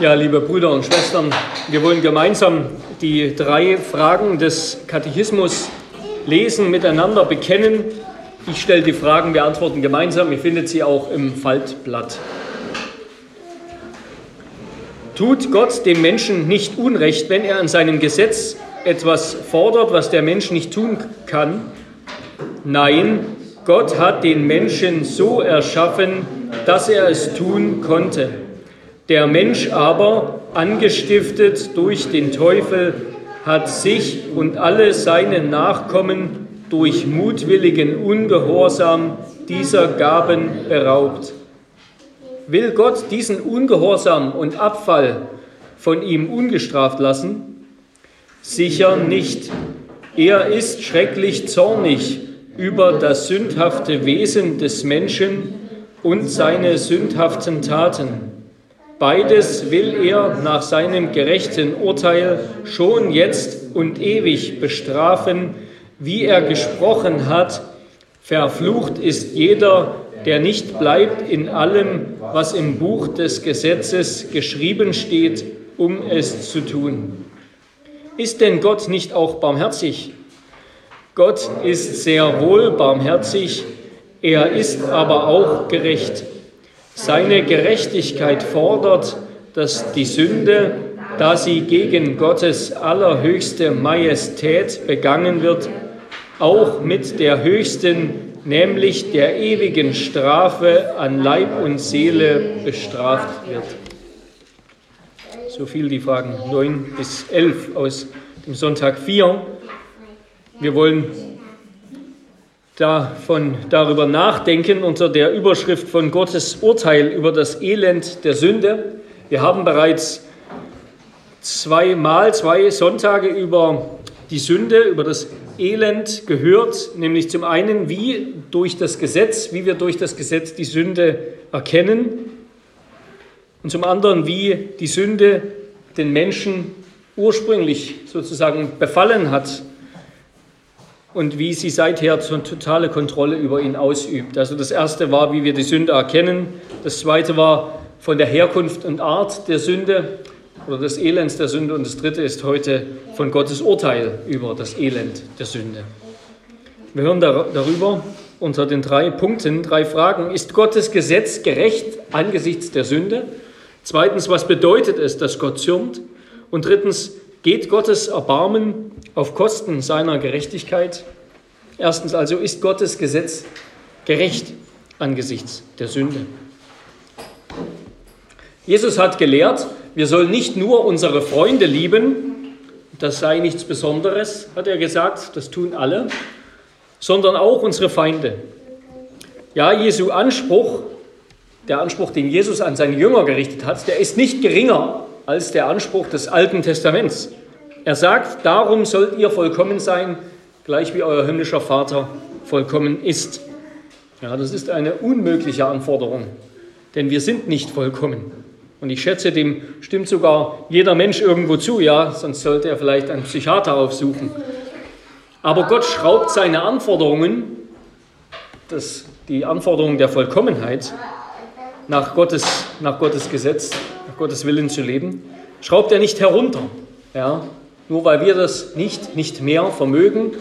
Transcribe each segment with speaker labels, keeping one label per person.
Speaker 1: Ja, liebe Brüder und Schwestern, wir wollen gemeinsam die drei Fragen des Katechismus lesen, miteinander bekennen. Ich stelle die Fragen, wir antworten gemeinsam. Ihr findet sie auch im Faltblatt. Tut Gott dem Menschen nicht Unrecht, wenn er an seinem Gesetz etwas fordert, was der Mensch nicht tun kann? Nein, Gott hat den Menschen so erschaffen, dass er es tun konnte. Der Mensch aber, angestiftet durch den Teufel, hat sich und alle seine Nachkommen durch mutwilligen Ungehorsam dieser Gaben beraubt. Will Gott diesen Ungehorsam und Abfall von ihm ungestraft lassen? Sicher nicht. Er ist schrecklich zornig über das sündhafte Wesen des Menschen und seine sündhaften Taten. Beides will er nach seinem gerechten Urteil schon jetzt und ewig bestrafen, wie er gesprochen hat, verflucht ist jeder, der nicht bleibt in allem, was im Buch des Gesetzes geschrieben steht, um es zu tun. Ist denn Gott nicht auch barmherzig? Gott ist sehr wohl barmherzig, er ist aber auch gerecht. Seine Gerechtigkeit fordert, dass die Sünde, da sie gegen Gottes allerhöchste Majestät begangen wird, auch mit der höchsten, nämlich der ewigen Strafe an Leib und Seele bestraft wird. So viel die Fragen 9 bis 11 aus dem Sonntag 4. Wir wollen davon, darüber nachdenken unter der Überschrift von Gottes Urteil über das Elend der Sünde. Wir haben bereits zweimal, zwei Sonntage über die Sünde, über das Elend gehört, nämlich zum einen, wie durch das Gesetz, wie wir durch das Gesetz die Sünde erkennen und zum anderen, wie die Sünde den Menschen ursprünglich sozusagen befallen hat und wie sie seither totale Kontrolle über ihn ausübt. Also das erste war, wie wir die Sünde erkennen. Das zweite war von der Herkunft und Art der Sünde oder des Elends der Sünde. Und das dritte ist heute von Gottes Urteil über das Elend der Sünde. Wir hören darüber unter den drei Punkten, drei Fragen. Ist Gottes Gesetz gerecht angesichts der Sünde? Zweitens, was bedeutet es, dass Gott zürnt? Und drittens, geht Gottes Erbarmen auf Kosten seiner Gerechtigkeit? Erstens also, ist Gottes Gesetz gerecht angesichts der Sünde? Jesus hat gelehrt, wir sollen nicht nur unsere Freunde lieben, das sei nichts Besonderes, hat er gesagt, das tun alle, sondern auch unsere Feinde. Ja, Jesu Anspruch, der Anspruch, den Jesus an seine Jünger gerichtet hat, der ist nicht geringer als der Anspruch des Alten Testaments. Er sagt, darum sollt ihr vollkommen sein, gleich wie euer himmlischer Vater vollkommen ist. Ja, das ist eine unmögliche Anforderung, denn wir sind nicht vollkommen. Und ich schätze, dem stimmt sogar jeder Mensch irgendwo zu, ja, sonst sollte er vielleicht einen Psychiater aufsuchen. Aber Gott schraubt seine Anforderungen, das, die Anforderungen der Vollkommenheit, nach Gottes, nach Gottes Gesetz, nach Gottes Willen zu leben, schraubt er nicht herunter. Ja, nur weil wir das nicht, nicht mehr vermögen,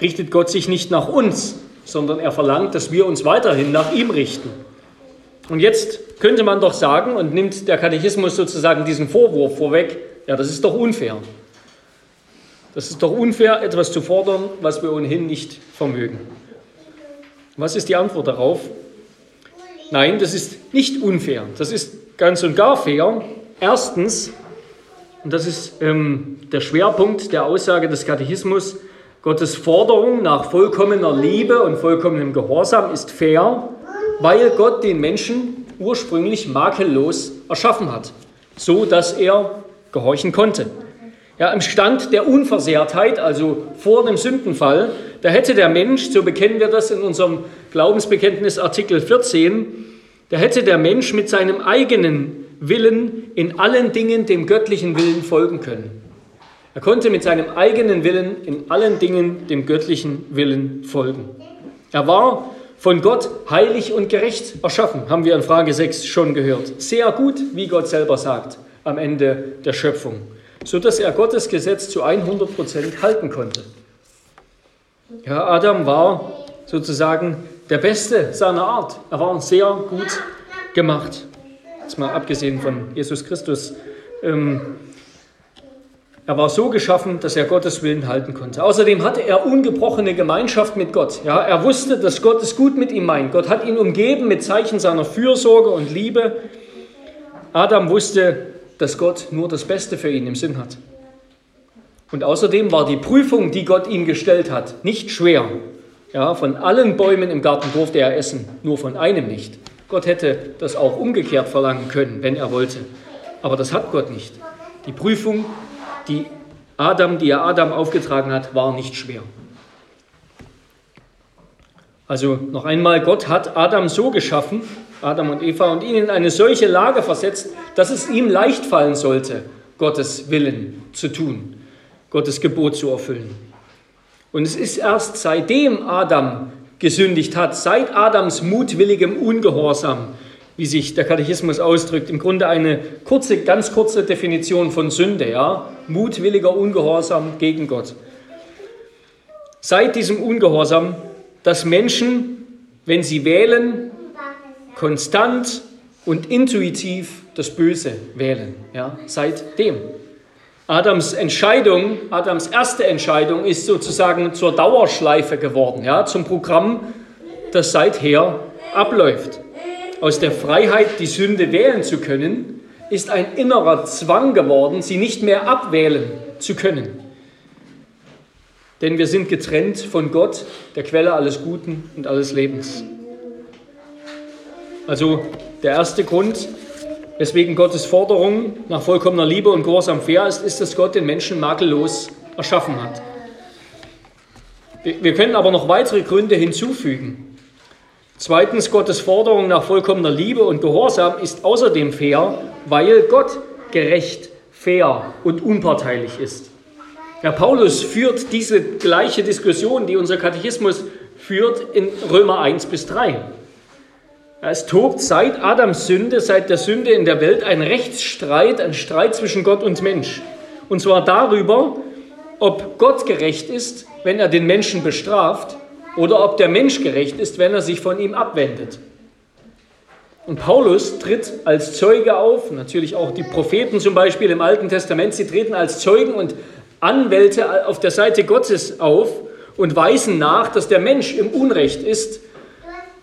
Speaker 1: richtet Gott sich nicht nach uns, sondern er verlangt, dass wir uns weiterhin nach ihm richten. Und jetzt könnte man doch sagen, und nimmt der Katechismus sozusagen diesen Vorwurf vorweg, ja, das ist doch unfair. Das ist doch unfair, etwas zu fordern, was wir ohnehin nicht vermögen. Was ist die Antwort darauf? Nein, das ist nicht unfair. Das ist ganz und gar fair. Erstens, und das ist ähm, der Schwerpunkt der Aussage des Katechismus, Gottes Forderung nach vollkommener Liebe und vollkommenem Gehorsam ist fair, weil Gott den Menschen ursprünglich makellos erschaffen hat, so dass er gehorchen konnte. Ja, Im Stand der Unversehrtheit, also vor dem Sündenfall, da hätte der Mensch, so bekennen wir das in unserem Glaubensbekenntnis Artikel 14, da hätte der Mensch mit seinem eigenen Willen in allen Dingen dem göttlichen Willen folgen können. Er konnte mit seinem eigenen Willen in allen Dingen dem göttlichen Willen folgen. Er war von Gott heilig und gerecht erschaffen, haben wir in Frage 6 schon gehört. Sehr gut, wie Gott selber sagt am Ende der Schöpfung, sodass er Gottes Gesetz zu 100 Prozent halten konnte. Ja, Adam war sozusagen der Beste seiner Art. Er war sehr gut gemacht. Jetzt mal abgesehen von Jesus Christus. Ähm, er war so geschaffen, dass er Gottes Willen halten konnte. Außerdem hatte er ungebrochene Gemeinschaft mit Gott. Ja, er wusste, dass Gott es gut mit ihm meint. Gott hat ihn umgeben mit Zeichen seiner Fürsorge und Liebe. Adam wusste, dass Gott nur das Beste für ihn im Sinn hat. Und außerdem war die Prüfung, die Gott ihm gestellt hat, nicht schwer. Ja, von allen Bäumen im Garten durfte er essen, nur von einem nicht. Gott hätte das auch umgekehrt verlangen können, wenn er wollte. Aber das hat Gott nicht. Die Prüfung die Adam, die er Adam aufgetragen hat, war nicht schwer. Also noch einmal, Gott hat Adam so geschaffen, Adam und Eva, und ihn in eine solche Lage versetzt, dass es ihm leicht fallen sollte, Gottes Willen zu tun, Gottes Gebot zu erfüllen. Und es ist erst seitdem Adam gesündigt hat, seit Adams mutwilligem Ungehorsam, wie sich der Katechismus ausdrückt, im Grunde eine kurze, ganz kurze Definition von Sünde, ja, mutwilliger Ungehorsam gegen Gott. Seit diesem Ungehorsam, dass Menschen, wenn sie wählen, konstant und intuitiv das Böse wählen, ja, seitdem. Adams Entscheidung, Adams erste Entscheidung ist sozusagen zur Dauerschleife geworden, ja, zum Programm, das seither abläuft aus der Freiheit, die Sünde wählen zu können, ist ein innerer Zwang geworden, sie nicht mehr abwählen zu können. Denn wir sind getrennt von Gott, der Quelle alles Guten und alles Lebens. Also der erste Grund, weswegen Gottes Forderung nach vollkommener Liebe und Gehorsam fair ist, ist, dass Gott den Menschen makellos erschaffen hat. Wir können aber noch weitere Gründe hinzufügen. Zweitens, Gottes Forderung nach vollkommener Liebe und Gehorsam ist außerdem fair, weil Gott gerecht, fair und unparteilich ist. Herr Paulus führt diese gleiche Diskussion, die unser Katechismus führt, in Römer 1 bis 3. Es tobt seit Adams Sünde, seit der Sünde in der Welt ein Rechtsstreit, ein Streit zwischen Gott und Mensch. Und zwar darüber, ob Gott gerecht ist, wenn er den Menschen bestraft oder ob der Mensch gerecht ist, wenn er sich von ihm abwendet. Und Paulus tritt als Zeuge auf, natürlich auch die Propheten zum Beispiel im Alten Testament, sie treten als Zeugen und Anwälte auf der Seite Gottes auf und weisen nach, dass der Mensch im Unrecht ist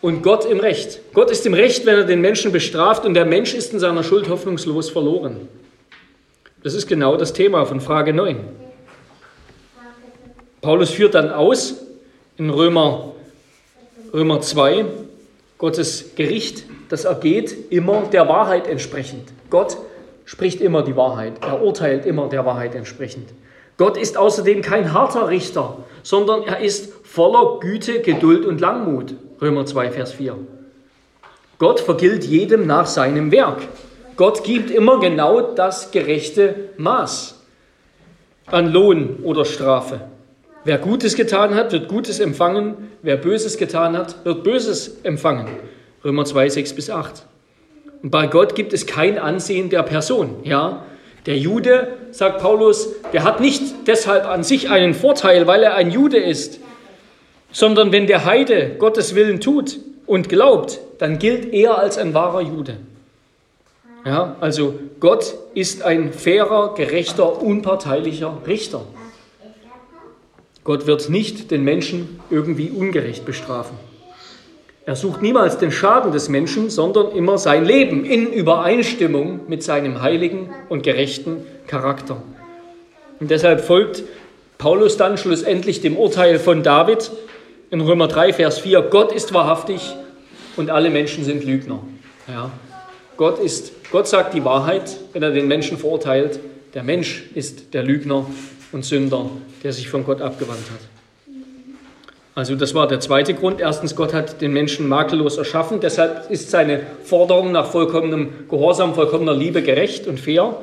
Speaker 1: und Gott im Recht. Gott ist im Recht, wenn er den Menschen bestraft und der Mensch ist in seiner Schuld hoffnungslos verloren. Das ist genau das Thema von Frage 9. Paulus führt dann aus, in Römer, Römer 2, Gottes Gericht, das ergeht immer der Wahrheit entsprechend. Gott spricht immer die Wahrheit, er urteilt immer der Wahrheit entsprechend. Gott ist außerdem kein harter Richter, sondern er ist voller Güte, Geduld und Langmut. Römer 2, Vers 4. Gott vergilt jedem nach seinem Werk. Gott gibt immer genau das gerechte Maß an Lohn oder Strafe. Wer Gutes getan hat, wird Gutes empfangen. Wer Böses getan hat, wird Böses empfangen. Römer 2, 6 bis 8. Und bei Gott gibt es kein Ansehen der Person. Ja? Der Jude, sagt Paulus, der hat nicht deshalb an sich einen Vorteil, weil er ein Jude ist, sondern wenn der Heide Gottes Willen tut und glaubt, dann gilt er als ein wahrer Jude. Ja, also Gott ist ein fairer, gerechter, unparteilicher Richter. Gott wird nicht den Menschen irgendwie ungerecht bestrafen. Er sucht niemals den Schaden des Menschen, sondern immer sein Leben in Übereinstimmung mit seinem heiligen und gerechten Charakter. Und deshalb folgt Paulus dann schlussendlich dem Urteil von David in Römer 3, Vers 4, Gott ist wahrhaftig und alle Menschen sind Lügner. Ja. Gott, ist, Gott sagt die Wahrheit, wenn er den Menschen verurteilt. Der Mensch ist der Lügner und Sünder, der sich von Gott abgewandt hat. Also das war der zweite Grund. Erstens, Gott hat den Menschen makellos erschaffen. Deshalb ist seine Forderung nach vollkommenem Gehorsam, vollkommener Liebe gerecht und fair.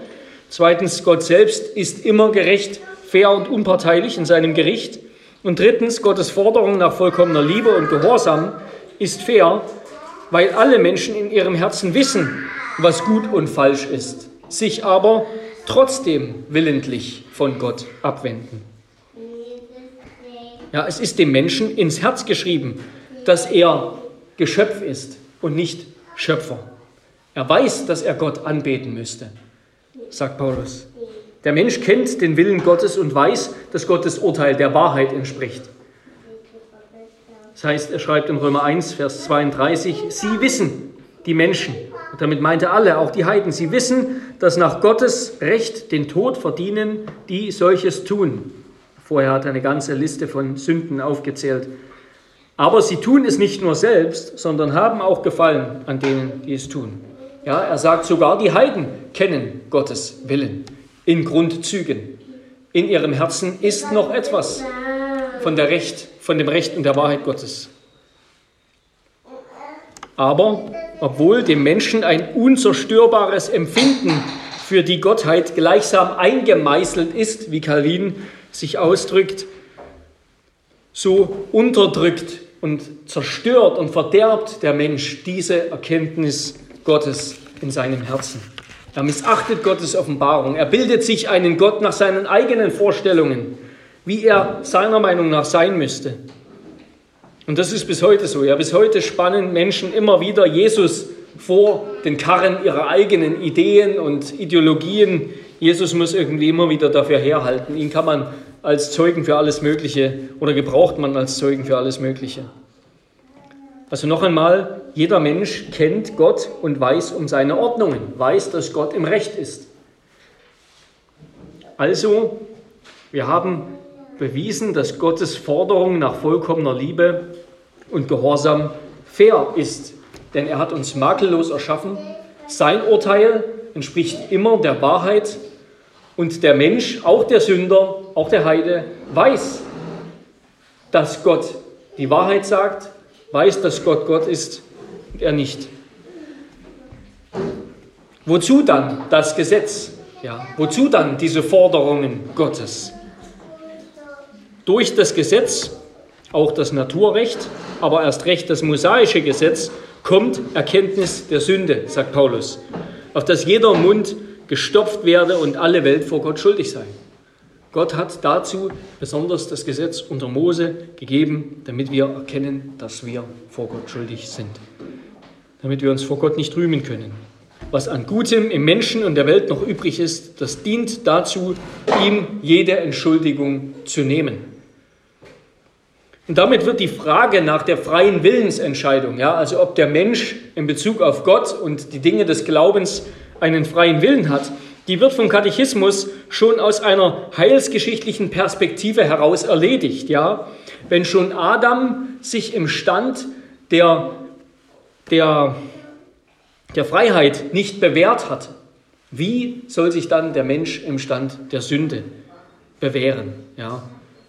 Speaker 1: Zweitens, Gott selbst ist immer gerecht, fair und unparteilich in seinem Gericht. Und drittens, Gottes Forderung nach vollkommener Liebe und Gehorsam ist fair, weil alle Menschen in ihrem Herzen wissen, was gut und falsch ist, sich aber trotzdem willentlich von Gott abwenden. Ja, es ist dem Menschen ins Herz geschrieben, dass er Geschöpf ist und nicht Schöpfer. Er weiß, dass er Gott anbeten müsste, sagt Paulus. Der Mensch kennt den Willen Gottes und weiß, dass Gottes Urteil der Wahrheit entspricht. Das heißt, er schreibt in Römer 1, Vers 32, Sie wissen, die Menschen, und damit meinte alle, auch die Heiden, sie wissen, dass nach Gottes Recht den Tod verdienen, die solches tun. Vorher hat er eine ganze Liste von Sünden aufgezählt. Aber sie tun es nicht nur selbst, sondern haben auch Gefallen an denen, die es tun. Ja, er sagt sogar, die Heiden kennen Gottes Willen in Grundzügen. In ihrem Herzen ist noch etwas von, der Recht, von dem Recht und der Wahrheit Gottes. Aber obwohl dem Menschen ein unzerstörbares Empfinden für die Gottheit gleichsam eingemeißelt ist, wie Calvin sich ausdrückt, so unterdrückt und zerstört und verderbt der Mensch diese Erkenntnis Gottes in seinem Herzen. Er missachtet Gottes Offenbarung. Er bildet sich einen Gott nach seinen eigenen Vorstellungen, wie er seiner Meinung nach sein müsste. Und das ist bis heute so. Ja, bis heute spannen Menschen immer wieder Jesus vor den Karren ihrer eigenen Ideen und Ideologien. Jesus muss irgendwie immer wieder dafür herhalten. Ihn kann man als Zeugen für alles Mögliche oder gebraucht man als Zeugen für alles Mögliche. Also noch einmal, jeder Mensch kennt Gott und weiß um seine Ordnungen, weiß, dass Gott im Recht ist. Also, wir haben bewiesen, dass Gottes Forderung nach vollkommener Liebe und Gehorsam fair ist, denn er hat uns makellos erschaffen. Sein Urteil entspricht immer der Wahrheit und der Mensch, auch der Sünder, auch der Heide, weiß, dass Gott die Wahrheit sagt, weiß, dass Gott Gott ist er nicht. Wozu dann das Gesetz? Ja, wozu dann diese Forderungen Gottes? Durch das Gesetz, auch das Naturrecht, aber erst recht das mosaische Gesetz, kommt Erkenntnis der Sünde, sagt Paulus, auf dass jeder Mund gestopft werde und alle Welt vor Gott schuldig sei. Gott hat dazu besonders das Gesetz unter Mose gegeben, damit wir erkennen, dass wir vor Gott schuldig sind. Damit wir uns vor Gott nicht rühmen können. Was an Gutem im Menschen und der Welt noch übrig ist, das dient dazu, ihm jede Entschuldigung zu nehmen. Und damit wird die Frage nach der freien Willensentscheidung, ja, also ob der Mensch in Bezug auf Gott und die Dinge des Glaubens einen freien Willen hat, die wird vom Katechismus schon aus einer heilsgeschichtlichen Perspektive heraus erledigt. Ja? Wenn schon Adam sich im Stand der, der, der Freiheit nicht bewährt hat, wie soll sich dann der Mensch im Stand der Sünde bewähren? Ja?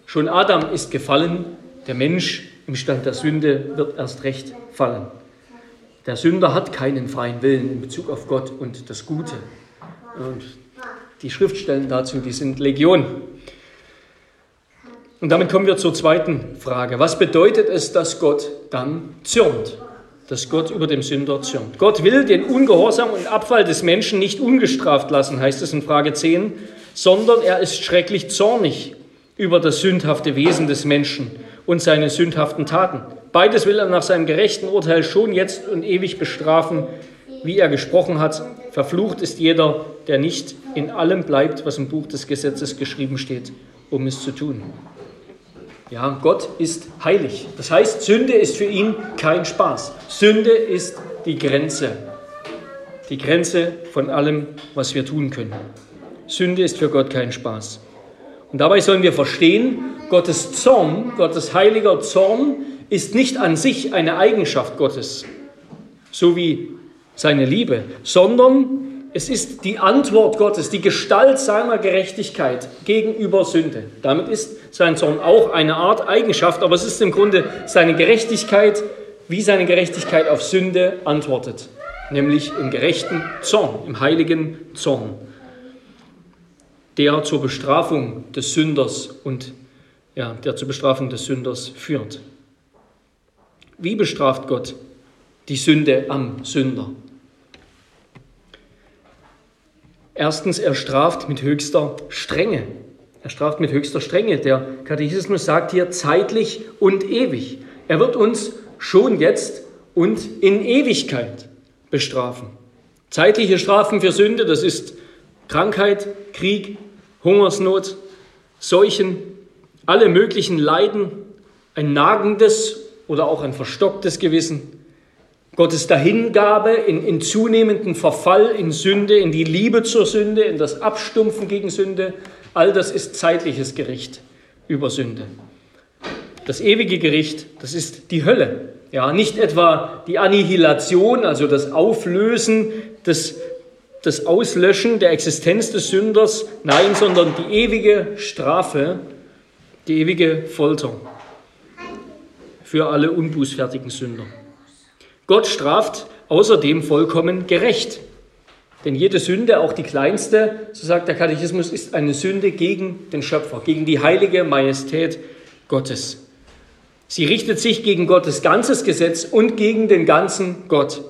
Speaker 1: Schon Adam ist gefallen, der Mensch im Stand der Sünde wird erst recht fallen. Der Sünder hat keinen freien Willen in Bezug auf Gott und das Gute. Und die Schriftstellen dazu, die sind Legion. Und damit kommen wir zur zweiten Frage. Was bedeutet es, dass Gott dann zürnt? Dass Gott über dem Sünder zürnt. Gott will den Ungehorsam und Abfall des Menschen nicht ungestraft lassen, heißt es in Frage 10, sondern er ist schrecklich zornig über das sündhafte Wesen des Menschen und seine sündhaften Taten. Beides will er nach seinem gerechten Urteil schon jetzt und ewig bestrafen, wie er gesprochen hat. Verflucht ist jeder, der nicht in allem bleibt, was im Buch des Gesetzes geschrieben steht, um es zu tun. Ja, Gott ist heilig. Das heißt, Sünde ist für ihn kein Spaß. Sünde ist die Grenze. Die Grenze von allem, was wir tun können. Sünde ist für Gott kein Spaß. Und dabei sollen wir verstehen, Gottes Zorn, Gottes heiliger Zorn, ist nicht an sich eine Eigenschaft Gottes, so wie seine Liebe, sondern es ist die Antwort Gottes, die Gestalt seiner Gerechtigkeit gegenüber Sünde. Damit ist sein Zorn auch eine Art Eigenschaft, aber es ist im Grunde seine Gerechtigkeit, wie seine Gerechtigkeit auf Sünde antwortet, nämlich im gerechten Zorn, im heiligen Zorn der zur Bestrafung des Sünders und ja, der zur Bestrafung des Sünders führt. Wie bestraft Gott die Sünde am Sünder? Erstens, er straft mit höchster Strenge. Er straft mit höchster Strenge. Der Katechismus sagt hier zeitlich und ewig. Er wird uns schon jetzt und in Ewigkeit bestrafen. Zeitliche Strafen für Sünde, das ist Krankheit, Krieg, Hungersnot, Seuchen, alle möglichen Leiden, ein nagendes oder auch ein verstocktes Gewissen, Gottes Dahingabe in, in zunehmenden Verfall in Sünde, in die Liebe zur Sünde, in das Abstumpfen gegen Sünde, all das ist zeitliches Gericht über Sünde. Das ewige Gericht, das ist die Hölle. Ja, nicht etwa die Annihilation, also das Auflösen, das, das Auslöschen der Existenz des Sünders, nein, sondern die ewige Strafe, die ewige Folter für alle unbußfertigen Sünder. Gott straft außerdem vollkommen gerecht. Denn jede Sünde, auch die kleinste, so sagt der Katechismus, ist eine Sünde gegen den Schöpfer, gegen die heilige Majestät Gottes. Sie richtet sich gegen Gottes ganzes Gesetz und gegen den ganzen Gott,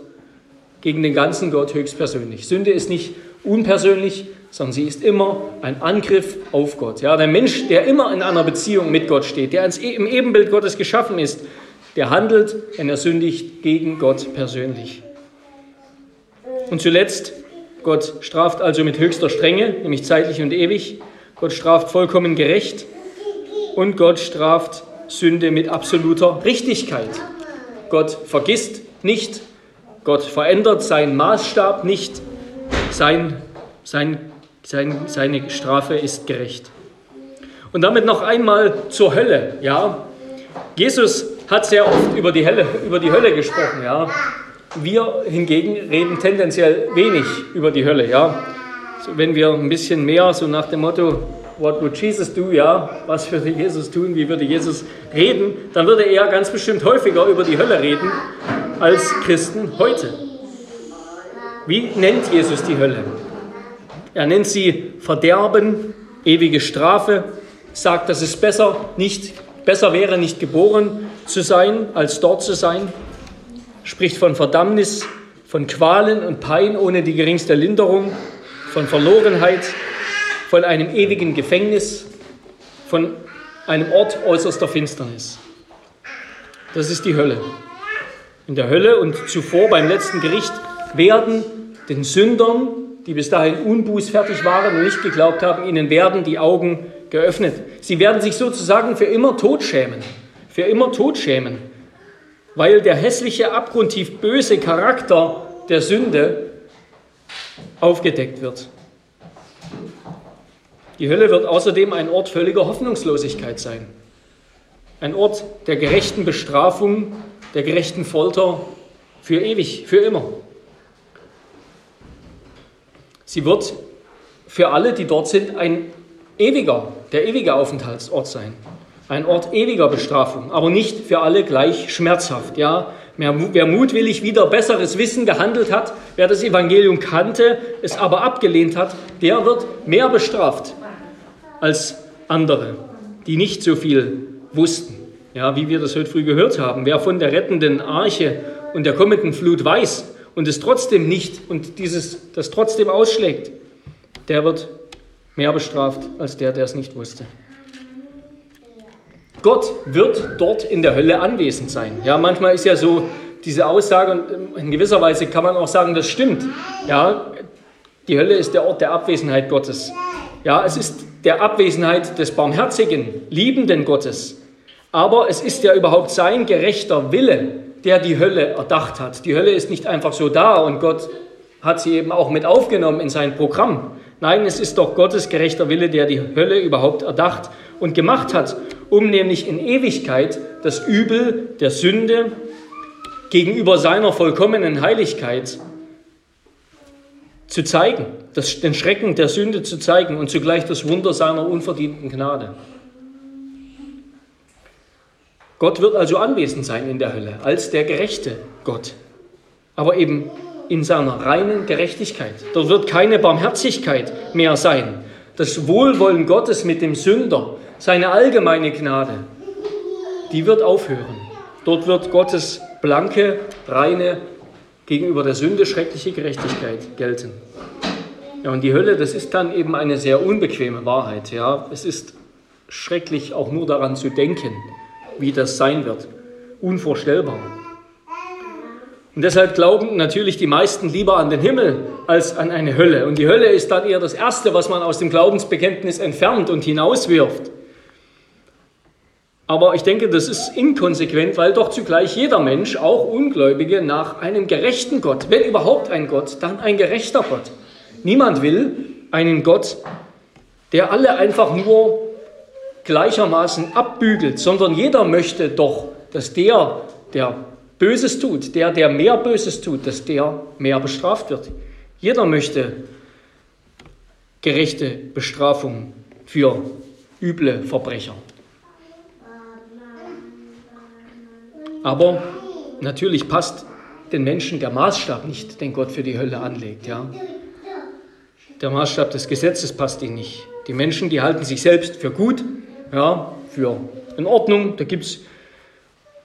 Speaker 1: gegen den ganzen Gott höchstpersönlich. Sünde ist nicht unpersönlich, sondern sie ist immer ein Angriff auf Gott. Ja, der Mensch, der immer in einer Beziehung mit Gott steht, der im Ebenbild Gottes geschaffen ist, der handelt, wenn er sündigt, gegen Gott persönlich. Und zuletzt, Gott straft also mit höchster Strenge, nämlich zeitlich und ewig. Gott straft vollkommen gerecht und Gott straft Sünde mit absoluter Richtigkeit. Gott vergisst nicht, Gott verändert seinen Maßstab nicht, sein, sein, sein, seine Strafe ist gerecht. Und damit noch einmal zur Hölle. Ja, Jesus hat sehr oft über die, Hölle, über die Hölle gesprochen. Ja. Wir hingegen reden tendenziell wenig über die Hölle. Ja. So, wenn wir ein bisschen mehr so nach dem Motto, What would Jesus do? Ja, was würde Jesus tun? Wie würde Jesus reden? Dann würde er ganz bestimmt häufiger über die Hölle reden als Christen heute. Wie nennt Jesus die Hölle? Er nennt sie Verderben, ewige Strafe, sagt, dass es besser nicht besser wäre, nicht geboren zu sein, als dort zu sein, spricht von Verdammnis, von Qualen und Pein ohne die geringste Linderung, von Verlorenheit, von einem ewigen Gefängnis, von einem Ort äußerster Finsternis. Das ist die Hölle. In der Hölle und zuvor beim letzten Gericht werden den Sündern, die bis dahin unbußfertig waren und nicht geglaubt haben, ihnen werden die Augen geöffnet. Sie werden sich sozusagen für immer tot schämen für immer tot schämen, weil der hässliche, abgrundtief böse Charakter der Sünde aufgedeckt wird. Die Hölle wird außerdem ein Ort völliger Hoffnungslosigkeit sein. Ein Ort der gerechten Bestrafung, der gerechten Folter für ewig, für immer. Sie wird für alle, die dort sind, ein ewiger, der ewige Aufenthaltsort sein ein Ort ewiger Bestrafung, aber nicht für alle gleich schmerzhaft. Ja, wer mutwillig wieder besseres Wissen gehandelt hat, wer das Evangelium kannte, es aber abgelehnt hat, der wird mehr bestraft als andere, die nicht so viel wussten. Ja, wie wir das heute früh gehört haben. Wer von der rettenden Arche und der kommenden Flut weiß und es trotzdem nicht und dieses, das trotzdem ausschlägt, der wird mehr bestraft als der, der es nicht wusste. Gott wird dort in der Hölle anwesend sein. Ja, manchmal ist ja so diese Aussage, und in gewisser Weise kann man auch sagen, das stimmt. Ja, die Hölle ist der Ort der Abwesenheit Gottes. Ja, es ist der Abwesenheit des barmherzigen, liebenden Gottes. Aber es ist ja überhaupt sein gerechter Wille, der die Hölle erdacht hat. Die Hölle ist nicht einfach so da und Gott hat sie eben auch mit aufgenommen in sein Programm. Nein, es ist doch Gottes gerechter Wille, der die Hölle überhaupt erdacht und gemacht hat, um nämlich in Ewigkeit das Übel der Sünde gegenüber seiner vollkommenen Heiligkeit zu zeigen, das, den Schrecken der Sünde zu zeigen und zugleich das Wunder seiner unverdienten Gnade. Gott wird also anwesend sein in der Hölle als der gerechte Gott, aber eben in seiner reinen Gerechtigkeit. Dort wird keine Barmherzigkeit mehr sein. Das Wohlwollen Gottes mit dem Sünder, seine allgemeine Gnade, die wird aufhören. Dort wird Gottes blanke, reine, gegenüber der Sünde schreckliche Gerechtigkeit gelten. Ja, und die Hölle, das ist dann eben eine sehr unbequeme Wahrheit. Ja. Es ist schrecklich, auch nur daran zu denken, wie das sein wird. Unvorstellbar. Und deshalb glauben natürlich die meisten lieber an den Himmel als an eine Hölle. Und die Hölle ist dann eher das Erste, was man aus dem Glaubensbekenntnis entfernt und hinauswirft. Aber ich denke, das ist inkonsequent, weil doch zugleich jeder Mensch, auch Ungläubige, nach einem gerechten Gott, wenn überhaupt ein Gott, dann ein gerechter Gott. Niemand will einen Gott, der alle einfach nur gleichermaßen abbügelt, sondern jeder möchte doch, dass der, der Böses tut, der, der mehr Böses tut, dass der mehr bestraft wird. Jeder möchte gerechte Bestrafung für üble Verbrecher. Aber natürlich passt den Menschen der Maßstab nicht, den Gott für die Hölle anlegt. Ja? Der Maßstab des Gesetzes passt ihnen nicht. Die Menschen, die halten sich selbst für gut, ja, für in Ordnung. Da gibt es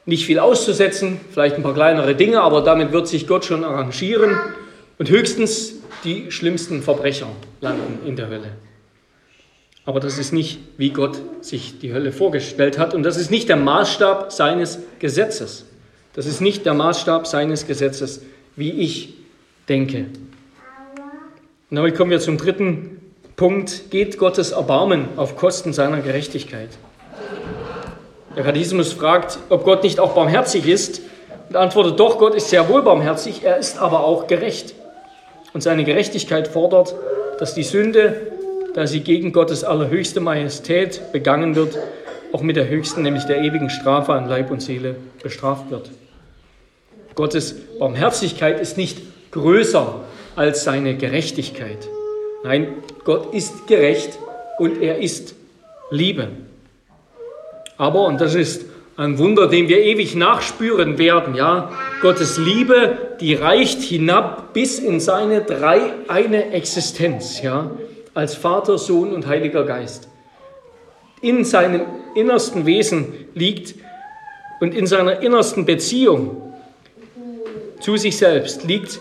Speaker 1: nicht viel auszusetzen, vielleicht ein paar kleinere Dinge, aber damit wird sich Gott schon arrangieren. Und höchstens die schlimmsten Verbrecher landen in der Hölle. Aber das ist nicht, wie Gott sich die Hölle vorgestellt hat. Und das ist nicht der Maßstab seines Gesetzes. Das ist nicht der Maßstab seines Gesetzes, wie ich denke. Und damit kommen wir zum dritten Punkt. Geht Gottes Erbarmen auf Kosten seiner Gerechtigkeit? Der Katechismus fragt, ob Gott nicht auch barmherzig ist und antwortet doch, Gott ist sehr wohl barmherzig, er ist aber auch gerecht. Und seine Gerechtigkeit fordert, dass die Sünde, da sie gegen Gottes allerhöchste Majestät begangen wird, auch mit der höchsten, nämlich der ewigen Strafe an Leib und Seele bestraft wird. Gottes Barmherzigkeit ist nicht größer als seine Gerechtigkeit. Nein, Gott ist gerecht und er ist Liebe. Aber, und das ist ein Wunder, dem wir ewig nachspüren werden, ja, Gottes Liebe, die reicht hinab bis in seine dreieine Existenz, ja, als Vater, Sohn und Heiliger Geist. In seinem innersten Wesen liegt und in seiner innersten Beziehung zu sich selbst liegt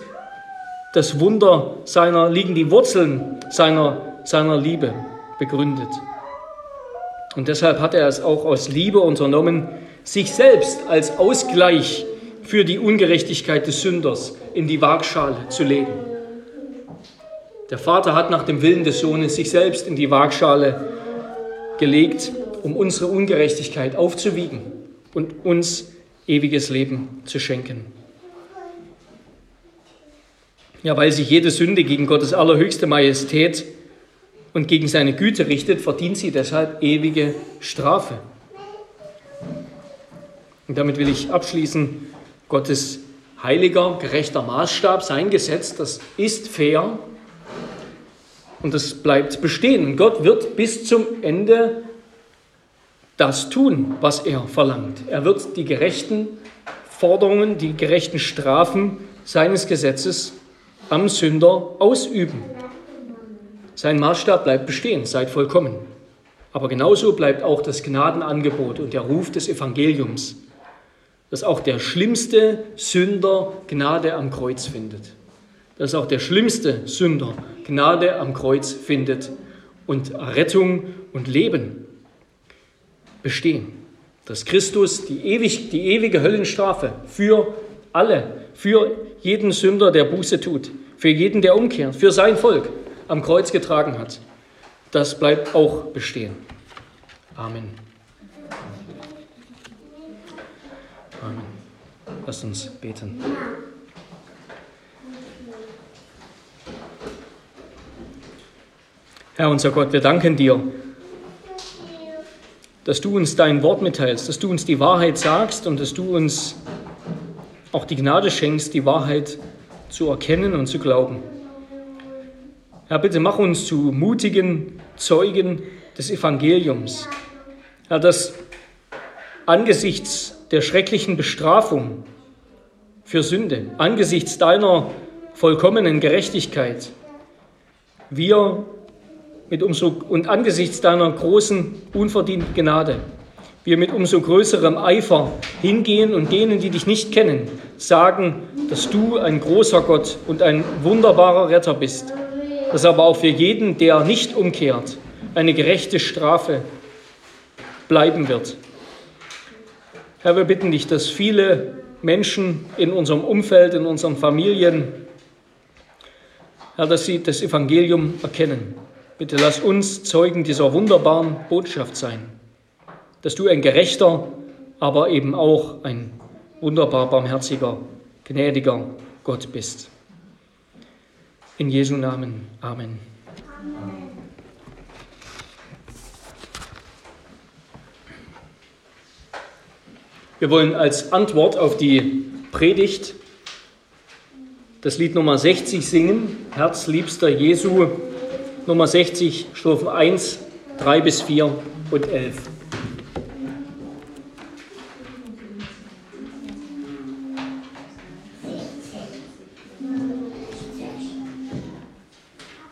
Speaker 1: das Wunder seiner, liegen die Wurzeln seiner, seiner Liebe begründet. Und deshalb hat er es auch aus Liebe unternommen, sich selbst als Ausgleich für die Ungerechtigkeit des Sünders in die Waagschale zu legen. Der Vater hat nach dem Willen des Sohnes sich selbst in die Waagschale gelegt, um unsere Ungerechtigkeit aufzuwiegen und uns ewiges Leben zu schenken. Ja, weil sich jede Sünde gegen Gottes allerhöchste Majestät und gegen seine Güte richtet, verdient sie deshalb ewige Strafe. Und damit will ich abschließen, Gottes heiliger, gerechter Maßstab, sein Gesetz, das ist fair und das bleibt bestehen. Und Gott wird bis zum Ende das tun, was er verlangt. Er wird die gerechten Forderungen, die gerechten Strafen seines Gesetzes am Sünder ausüben. Sein Maßstab bleibt bestehen, seid vollkommen. Aber genauso bleibt auch das Gnadenangebot und der Ruf des Evangeliums, dass auch der schlimmste Sünder Gnade am Kreuz findet. Dass auch der schlimmste Sünder Gnade am Kreuz findet und Rettung und Leben bestehen. Dass Christus die, ewig, die ewige Höllenstrafe für alle, für jeden Sünder, der Buße tut, für jeden, der umkehrt, für sein Volk am Kreuz getragen hat, das bleibt auch bestehen. Amen. Amen. Lass uns beten. Herr unser Gott, wir danken dir, dass du uns dein Wort mitteilst, dass du uns die Wahrheit sagst und dass du uns auch die Gnade schenkst, die Wahrheit zu erkennen und zu glauben. Herr, bitte mach uns zu mutigen Zeugen des Evangeliums. Herr, dass angesichts der schrecklichen Bestrafung für Sünde, angesichts deiner vollkommenen Gerechtigkeit, wir mit umso und angesichts deiner großen unverdienten Gnade, wir mit umso größerem Eifer hingehen und denen, die dich nicht kennen, sagen, dass du ein großer Gott und ein wunderbarer Retter bist, dass aber auch für jeden, der nicht umkehrt, eine gerechte Strafe bleiben wird. Herr, wir bitten dich, dass viele Menschen in unserem Umfeld, in unseren Familien, Herr, dass sie das Evangelium erkennen. Bitte lass uns Zeugen dieser wunderbaren Botschaft sein dass du ein gerechter, aber eben auch ein wunderbar barmherziger, gnädiger Gott bist. In Jesu Namen. Amen. Wir wollen als Antwort auf die Predigt das Lied Nummer 60 singen, Herzliebster Jesu, Nummer 60, Strophen 1, 3 bis 4 und 11.